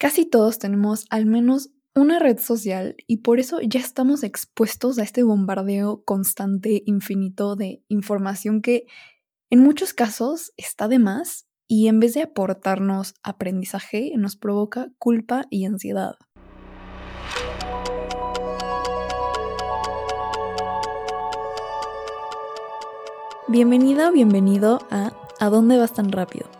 Casi todos tenemos al menos una red social y por eso ya estamos expuestos a este bombardeo constante, infinito de información que en muchos casos está de más y en vez de aportarnos aprendizaje nos provoca culpa y ansiedad. Bienvenida bienvenido a ¿A dónde vas tan rápido?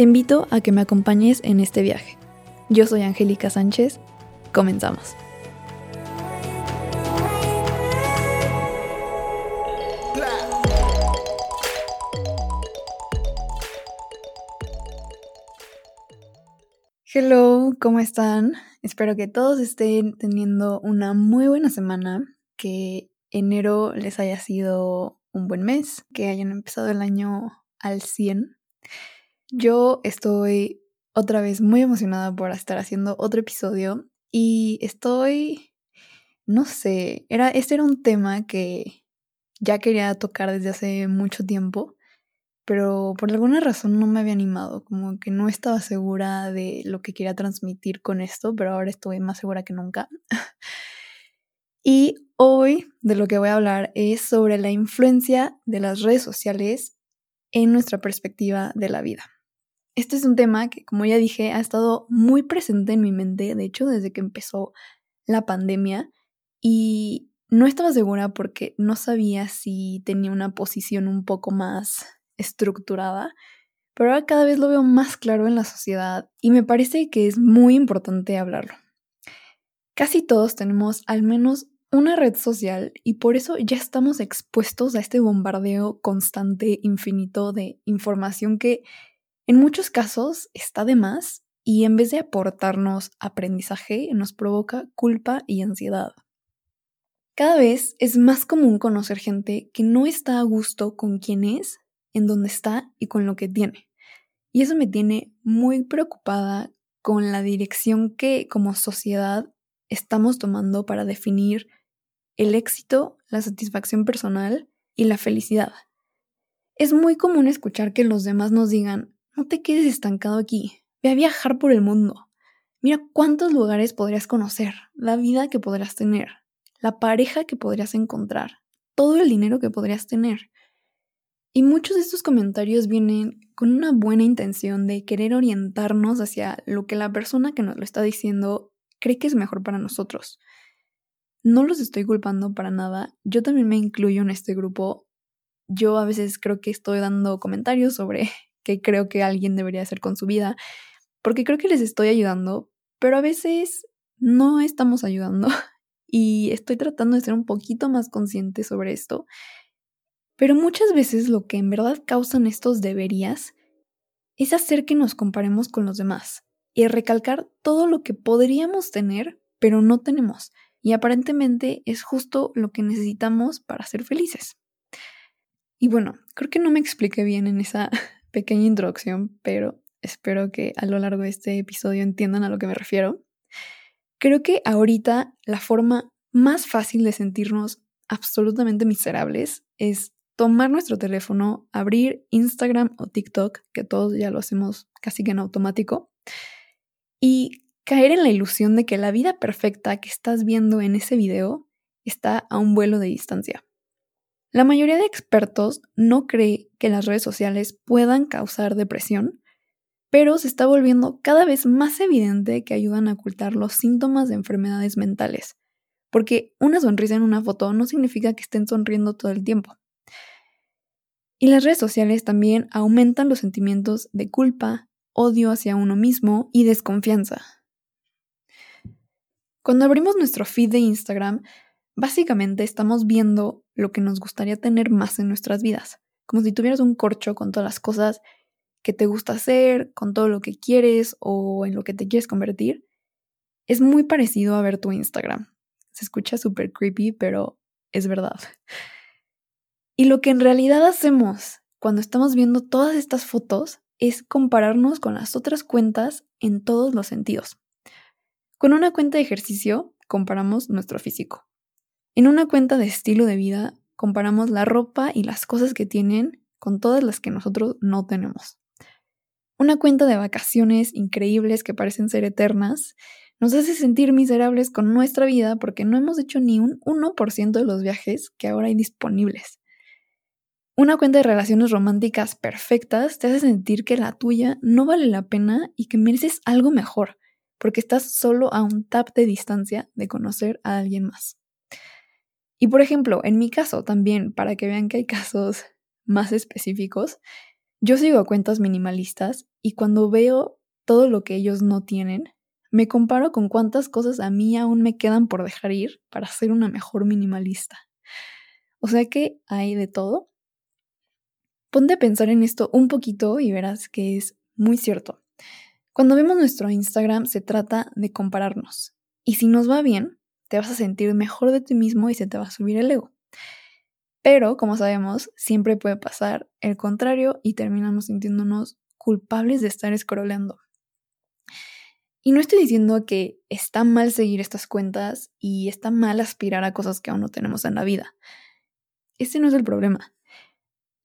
Te invito a que me acompañes en este viaje. Yo soy Angélica Sánchez. Comenzamos. Hello, ¿cómo están? Espero que todos estén teniendo una muy buena semana, que enero les haya sido un buen mes, que hayan empezado el año al 100 yo estoy otra vez muy emocionada por estar haciendo otro episodio y estoy, no sé, era, este era un tema que ya quería tocar desde hace mucho tiempo, pero por alguna razón no me había animado, como que no estaba segura de lo que quería transmitir con esto, pero ahora estoy más segura que nunca. y hoy de lo que voy a hablar es sobre la influencia de las redes sociales en nuestra perspectiva de la vida. Este es un tema que, como ya dije, ha estado muy presente en mi mente, de hecho, desde que empezó la pandemia, y no estaba segura porque no sabía si tenía una posición un poco más estructurada, pero ahora cada vez lo veo más claro en la sociedad y me parece que es muy importante hablarlo. Casi todos tenemos al menos una red social y por eso ya estamos expuestos a este bombardeo constante, infinito de información que en muchos casos está de más y en vez de aportarnos aprendizaje nos provoca culpa y ansiedad. Cada vez es más común conocer gente que no está a gusto con quién es, en dónde está y con lo que tiene. Y eso me tiene muy preocupada con la dirección que como sociedad estamos tomando para definir el éxito, la satisfacción personal y la felicidad. Es muy común escuchar que los demás nos digan, no te quedes estancado aquí. Ve a viajar por el mundo. Mira cuántos lugares podrías conocer, la vida que podrías tener, la pareja que podrías encontrar, todo el dinero que podrías tener. Y muchos de estos comentarios vienen con una buena intención de querer orientarnos hacia lo que la persona que nos lo está diciendo cree que es mejor para nosotros. No los estoy culpando para nada, yo también me incluyo en este grupo. Yo a veces creo que estoy dando comentarios sobre que creo que alguien debería hacer con su vida, porque creo que les estoy ayudando, pero a veces no estamos ayudando y estoy tratando de ser un poquito más consciente sobre esto. Pero muchas veces lo que en verdad causan estos deberías es hacer que nos comparemos con los demás y recalcar todo lo que podríamos tener, pero no tenemos. Y aparentemente es justo lo que necesitamos para ser felices. Y bueno, creo que no me expliqué bien en esa pequeña introducción, pero espero que a lo largo de este episodio entiendan a lo que me refiero. Creo que ahorita la forma más fácil de sentirnos absolutamente miserables es tomar nuestro teléfono, abrir Instagram o TikTok, que todos ya lo hacemos casi que en automático, y caer en la ilusión de que la vida perfecta que estás viendo en ese video está a un vuelo de distancia. La mayoría de expertos no cree que las redes sociales puedan causar depresión, pero se está volviendo cada vez más evidente que ayudan a ocultar los síntomas de enfermedades mentales, porque una sonrisa en una foto no significa que estén sonriendo todo el tiempo. Y las redes sociales también aumentan los sentimientos de culpa, odio hacia uno mismo y desconfianza. Cuando abrimos nuestro feed de Instagram, básicamente estamos viendo lo que nos gustaría tener más en nuestras vidas, como si tuvieras un corcho con todas las cosas que te gusta hacer, con todo lo que quieres o en lo que te quieres convertir. Es muy parecido a ver tu Instagram. Se escucha súper creepy, pero es verdad. Y lo que en realidad hacemos cuando estamos viendo todas estas fotos es compararnos con las otras cuentas en todos los sentidos. Con una cuenta de ejercicio comparamos nuestro físico. En una cuenta de estilo de vida comparamos la ropa y las cosas que tienen con todas las que nosotros no tenemos. Una cuenta de vacaciones increíbles que parecen ser eternas nos hace sentir miserables con nuestra vida porque no hemos hecho ni un 1% de los viajes que ahora hay disponibles. Una cuenta de relaciones románticas perfectas te hace sentir que la tuya no vale la pena y que mereces algo mejor, porque estás solo a un tap de distancia de conocer a alguien más. Y por ejemplo, en mi caso también, para que vean que hay casos más específicos, yo sigo cuentas minimalistas y cuando veo todo lo que ellos no tienen, me comparo con cuántas cosas a mí aún me quedan por dejar ir para ser una mejor minimalista. O sea que hay de todo Ponte a pensar en esto un poquito y verás que es muy cierto. Cuando vemos nuestro Instagram se trata de compararnos. Y si nos va bien, te vas a sentir mejor de ti mismo y se te va a subir el ego. Pero, como sabemos, siempre puede pasar el contrario y terminamos sintiéndonos culpables de estar scrolleando. Y no estoy diciendo que está mal seguir estas cuentas y está mal aspirar a cosas que aún no tenemos en la vida. Ese no es el problema.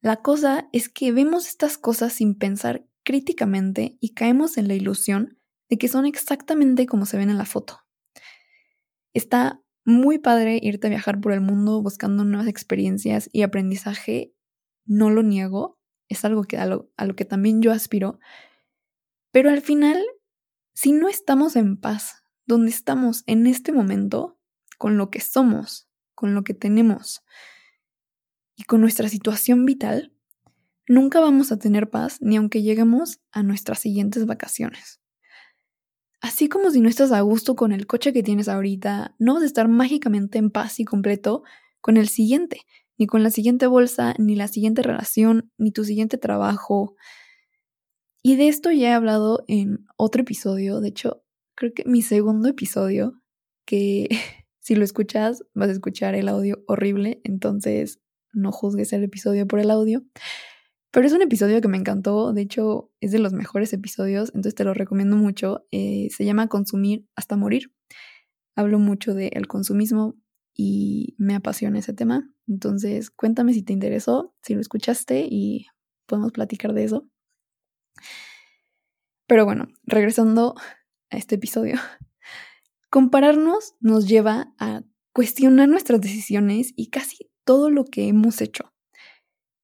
La cosa es que vemos estas cosas sin pensar críticamente y caemos en la ilusión de que son exactamente como se ven en la foto. Está muy padre irte a viajar por el mundo buscando nuevas experiencias y aprendizaje, no lo niego, es algo que a lo, a lo que también yo aspiro, pero al final, si no estamos en paz, donde estamos en este momento, con lo que somos, con lo que tenemos, y con nuestra situación vital, nunca vamos a tener paz ni aunque lleguemos a nuestras siguientes vacaciones. Así como si no estás a gusto con el coche que tienes ahorita, no vas a estar mágicamente en paz y completo con el siguiente, ni con la siguiente bolsa, ni la siguiente relación, ni tu siguiente trabajo. Y de esto ya he hablado en otro episodio, de hecho, creo que mi segundo episodio, que si lo escuchas vas a escuchar el audio horrible, entonces no juzgues el episodio por el audio. Pero es un episodio que me encantó, de hecho es de los mejores episodios, entonces te lo recomiendo mucho. Eh, se llama Consumir hasta morir. Hablo mucho del consumismo y me apasiona ese tema. Entonces cuéntame si te interesó, si lo escuchaste y podemos platicar de eso. Pero bueno, regresando a este episodio, compararnos nos lleva a cuestionar nuestras decisiones y casi todo lo que hemos hecho.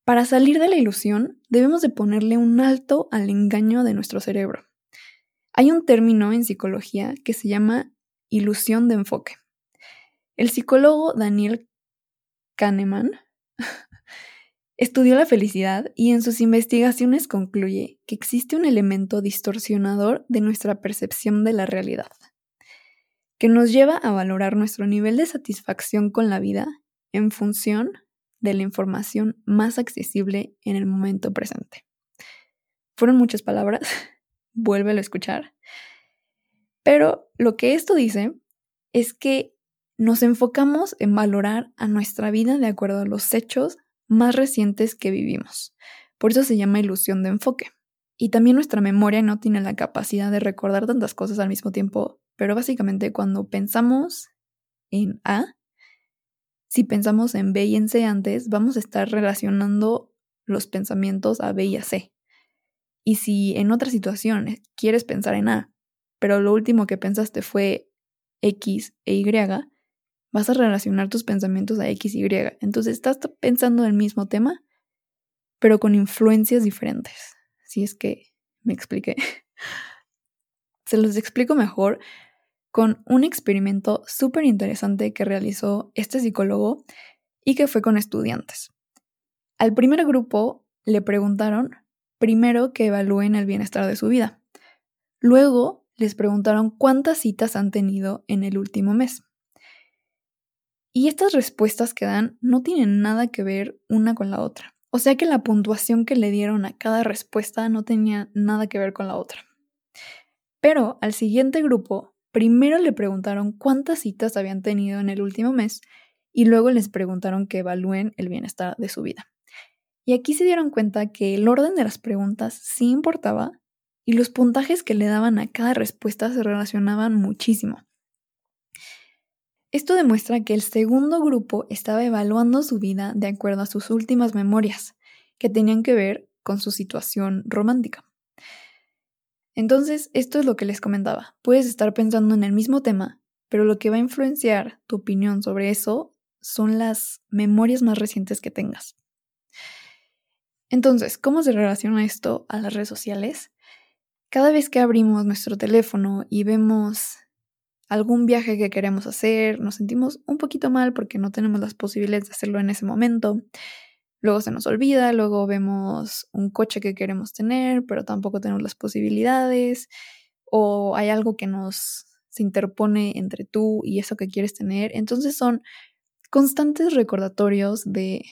Para salir de la ilusión, debemos de ponerle un alto al engaño de nuestro cerebro. Hay un término en psicología que se llama ilusión de enfoque. El psicólogo Daniel Kahneman estudió la felicidad y en sus investigaciones concluye que existe un elemento distorsionador de nuestra percepción de la realidad, que nos lleva a valorar nuestro nivel de satisfacción con la vida en función de la información más accesible en el momento presente. Fueron muchas palabras, vuélvelo a escuchar. Pero lo que esto dice es que nos enfocamos en valorar a nuestra vida de acuerdo a los hechos más recientes que vivimos. Por eso se llama ilusión de enfoque. Y también nuestra memoria no tiene la capacidad de recordar tantas cosas al mismo tiempo, pero básicamente cuando pensamos en A, si pensamos en B y en C antes, vamos a estar relacionando los pensamientos a B y a C. Y si en otra situación quieres pensar en A, pero lo último que pensaste fue X e Y, vas a relacionar tus pensamientos a X y Y. Entonces estás pensando en el mismo tema, pero con influencias diferentes. Si es que me expliqué. Se los explico mejor con un experimento súper interesante que realizó este psicólogo y que fue con estudiantes. Al primer grupo le preguntaron primero que evalúen el bienestar de su vida. Luego les preguntaron cuántas citas han tenido en el último mes. Y estas respuestas que dan no tienen nada que ver una con la otra. O sea que la puntuación que le dieron a cada respuesta no tenía nada que ver con la otra. Pero al siguiente grupo primero le preguntaron cuántas citas habían tenido en el último mes y luego les preguntaron que evalúen el bienestar de su vida. Y aquí se dieron cuenta que el orden de las preguntas sí importaba y los puntajes que le daban a cada respuesta se relacionaban muchísimo. Esto demuestra que el segundo grupo estaba evaluando su vida de acuerdo a sus últimas memorias, que tenían que ver con su situación romántica. Entonces, esto es lo que les comentaba. Puedes estar pensando en el mismo tema, pero lo que va a influenciar tu opinión sobre eso son las memorias más recientes que tengas. Entonces, ¿cómo se relaciona esto a las redes sociales? Cada vez que abrimos nuestro teléfono y vemos algún viaje que queremos hacer, nos sentimos un poquito mal porque no tenemos las posibilidades de hacerlo en ese momento. Luego se nos olvida, luego vemos un coche que queremos tener, pero tampoco tenemos las posibilidades, o hay algo que nos se interpone entre tú y eso que quieres tener. Entonces son constantes recordatorios de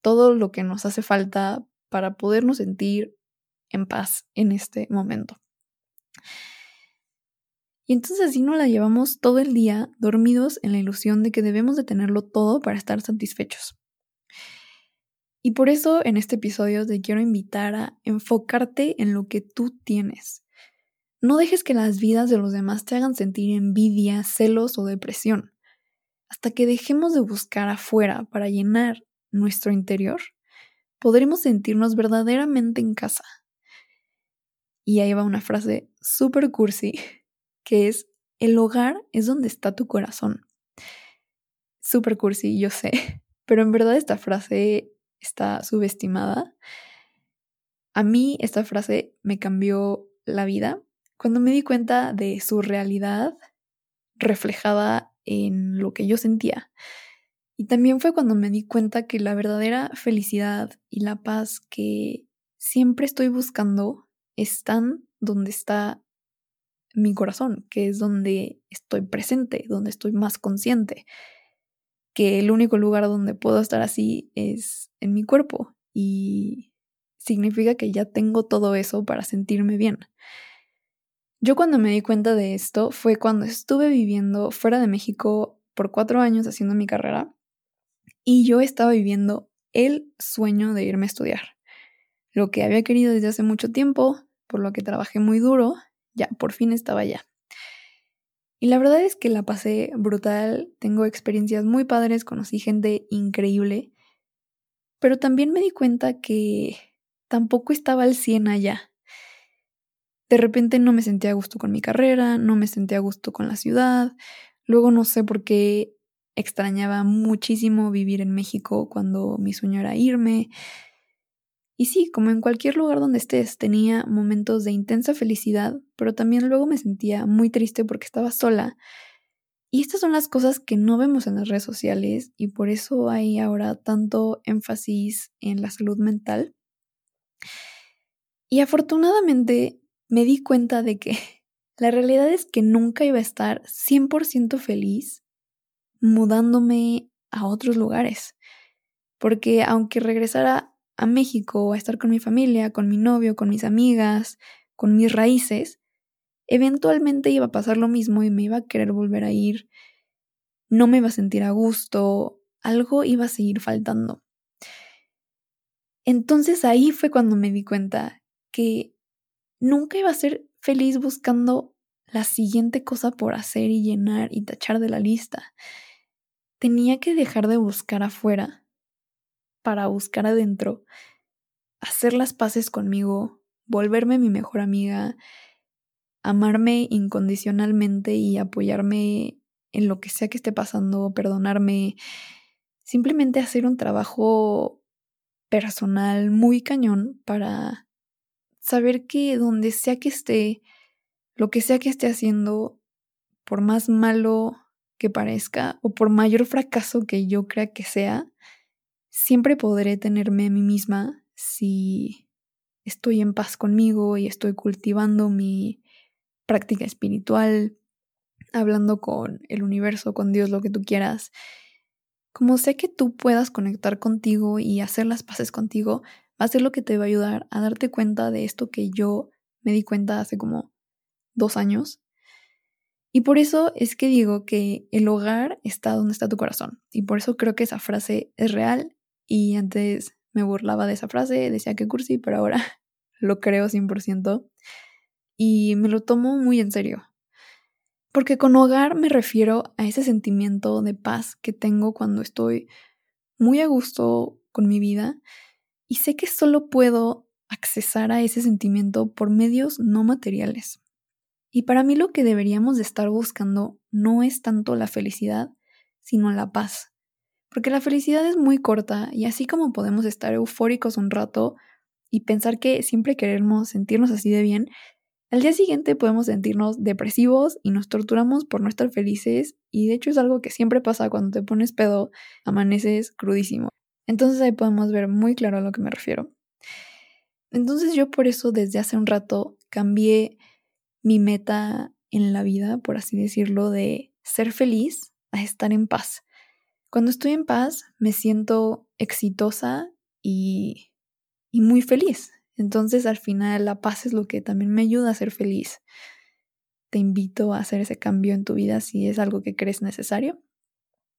todo lo que nos hace falta para podernos sentir en paz en este momento. Y entonces así nos la llevamos todo el día dormidos en la ilusión de que debemos de tenerlo todo para estar satisfechos. Y por eso en este episodio te quiero invitar a enfocarte en lo que tú tienes. No dejes que las vidas de los demás te hagan sentir envidia, celos o depresión. Hasta que dejemos de buscar afuera para llenar nuestro interior, podremos sentirnos verdaderamente en casa. Y ahí va una frase súper cursi que es, el hogar es donde está tu corazón. Super cursi, yo sé, pero en verdad esta frase está subestimada. A mí esta frase me cambió la vida cuando me di cuenta de su realidad reflejada en lo que yo sentía. Y también fue cuando me di cuenta que la verdadera felicidad y la paz que siempre estoy buscando están donde está mi corazón, que es donde estoy presente, donde estoy más consciente, que el único lugar donde puedo estar así es en mi cuerpo y significa que ya tengo todo eso para sentirme bien. Yo cuando me di cuenta de esto fue cuando estuve viviendo fuera de México por cuatro años haciendo mi carrera y yo estaba viviendo el sueño de irme a estudiar. Lo que había querido desde hace mucho tiempo, por lo que trabajé muy duro ya, por fin estaba ya. Y la verdad es que la pasé brutal, tengo experiencias muy padres, conocí gente increíble, pero también me di cuenta que tampoco estaba al 100 allá. De repente no me sentía a gusto con mi carrera, no me sentía a gusto con la ciudad, luego no sé por qué extrañaba muchísimo vivir en México cuando mi sueño era irme, y sí, como en cualquier lugar donde estés, tenía momentos de intensa felicidad, pero también luego me sentía muy triste porque estaba sola. Y estas son las cosas que no vemos en las redes sociales y por eso hay ahora tanto énfasis en la salud mental. Y afortunadamente me di cuenta de que la realidad es que nunca iba a estar 100% feliz mudándome a otros lugares. Porque aunque regresara a México a estar con mi familia, con mi novio, con mis amigas, con mis raíces, eventualmente iba a pasar lo mismo y me iba a querer volver a ir, no me iba a sentir a gusto, algo iba a seguir faltando. Entonces ahí fue cuando me di cuenta que nunca iba a ser feliz buscando la siguiente cosa por hacer y llenar y tachar de la lista. Tenía que dejar de buscar afuera para buscar adentro, hacer las paces conmigo, volverme mi mejor amiga, amarme incondicionalmente y apoyarme en lo que sea que esté pasando, perdonarme, simplemente hacer un trabajo personal muy cañón para saber que donde sea que esté, lo que sea que esté haciendo, por más malo que parezca o por mayor fracaso que yo crea que sea, siempre podré tenerme a mí misma si estoy en paz conmigo y estoy cultivando mi práctica espiritual, hablando con el universo, con Dios, lo que tú quieras. Como sé que tú puedas conectar contigo y hacer las paces contigo, va a ser lo que te va a ayudar a darte cuenta de esto que yo me di cuenta hace como dos años. Y por eso es que digo que el hogar está donde está tu corazón. Y por eso creo que esa frase es real. Y antes me burlaba de esa frase, decía que cursi, pero ahora lo creo 100%. Y me lo tomo muy en serio. Porque con hogar me refiero a ese sentimiento de paz que tengo cuando estoy muy a gusto con mi vida y sé que solo puedo accesar a ese sentimiento por medios no materiales. Y para mí lo que deberíamos de estar buscando no es tanto la felicidad, sino la paz. Porque la felicidad es muy corta y así como podemos estar eufóricos un rato y pensar que siempre queremos sentirnos así de bien, al día siguiente podemos sentirnos depresivos y nos torturamos por no estar felices y de hecho es algo que siempre pasa cuando te pones pedo, amaneces crudísimo. Entonces ahí podemos ver muy claro a lo que me refiero. Entonces yo por eso desde hace un rato cambié mi meta en la vida, por así decirlo, de ser feliz a estar en paz. Cuando estoy en paz me siento exitosa y, y muy feliz. Entonces al final la paz es lo que también me ayuda a ser feliz. Te invito a hacer ese cambio en tu vida si es algo que crees necesario.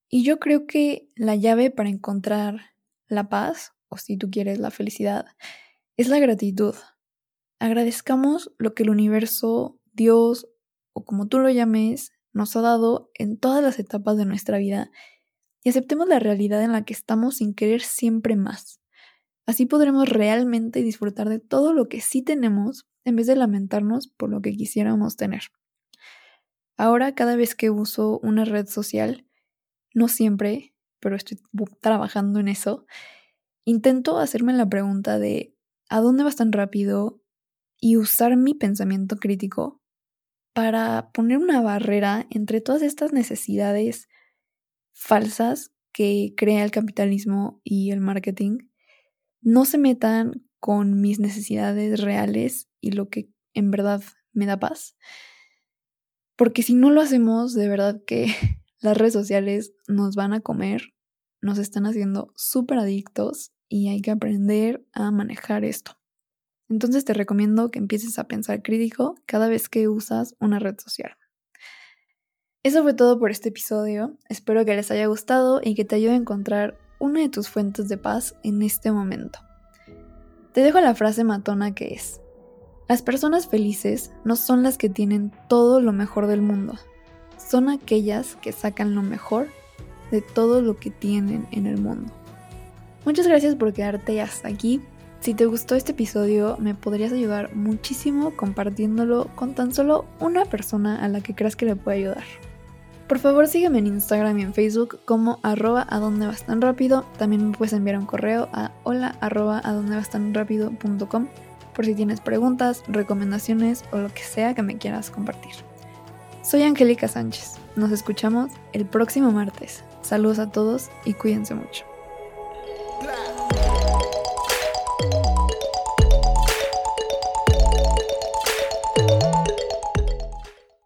Y yo creo que la llave para encontrar la paz, o si tú quieres la felicidad, es la gratitud. Agradezcamos lo que el universo, Dios o como tú lo llames, nos ha dado en todas las etapas de nuestra vida y aceptemos la realidad en la que estamos sin querer siempre más. Así podremos realmente disfrutar de todo lo que sí tenemos en vez de lamentarnos por lo que quisiéramos tener. Ahora cada vez que uso una red social, no siempre, pero estoy trabajando en eso, intento hacerme la pregunta de ¿a dónde vas tan rápido? y usar mi pensamiento crítico para poner una barrera entre todas estas necesidades falsas que crea el capitalismo y el marketing, no se metan con mis necesidades reales y lo que en verdad me da paz. Porque si no lo hacemos, de verdad que las redes sociales nos van a comer, nos están haciendo súper adictos y hay que aprender a manejar esto. Entonces te recomiendo que empieces a pensar crítico cada vez que usas una red social. Eso fue todo por este episodio. Espero que les haya gustado y que te ayude a encontrar una de tus fuentes de paz en este momento. Te dejo la frase matona que es, las personas felices no son las que tienen todo lo mejor del mundo, son aquellas que sacan lo mejor de todo lo que tienen en el mundo. Muchas gracias por quedarte hasta aquí. Si te gustó este episodio, me podrías ayudar muchísimo compartiéndolo con tan solo una persona a la que creas que le puede ayudar. Por favor sígueme en Instagram y en Facebook como arroba a tan rápido. También me puedes enviar un correo a hola tan por si tienes preguntas, recomendaciones o lo que sea que me quieras compartir. Soy Angélica Sánchez. Nos escuchamos el próximo martes. Saludos a todos y cuídense mucho.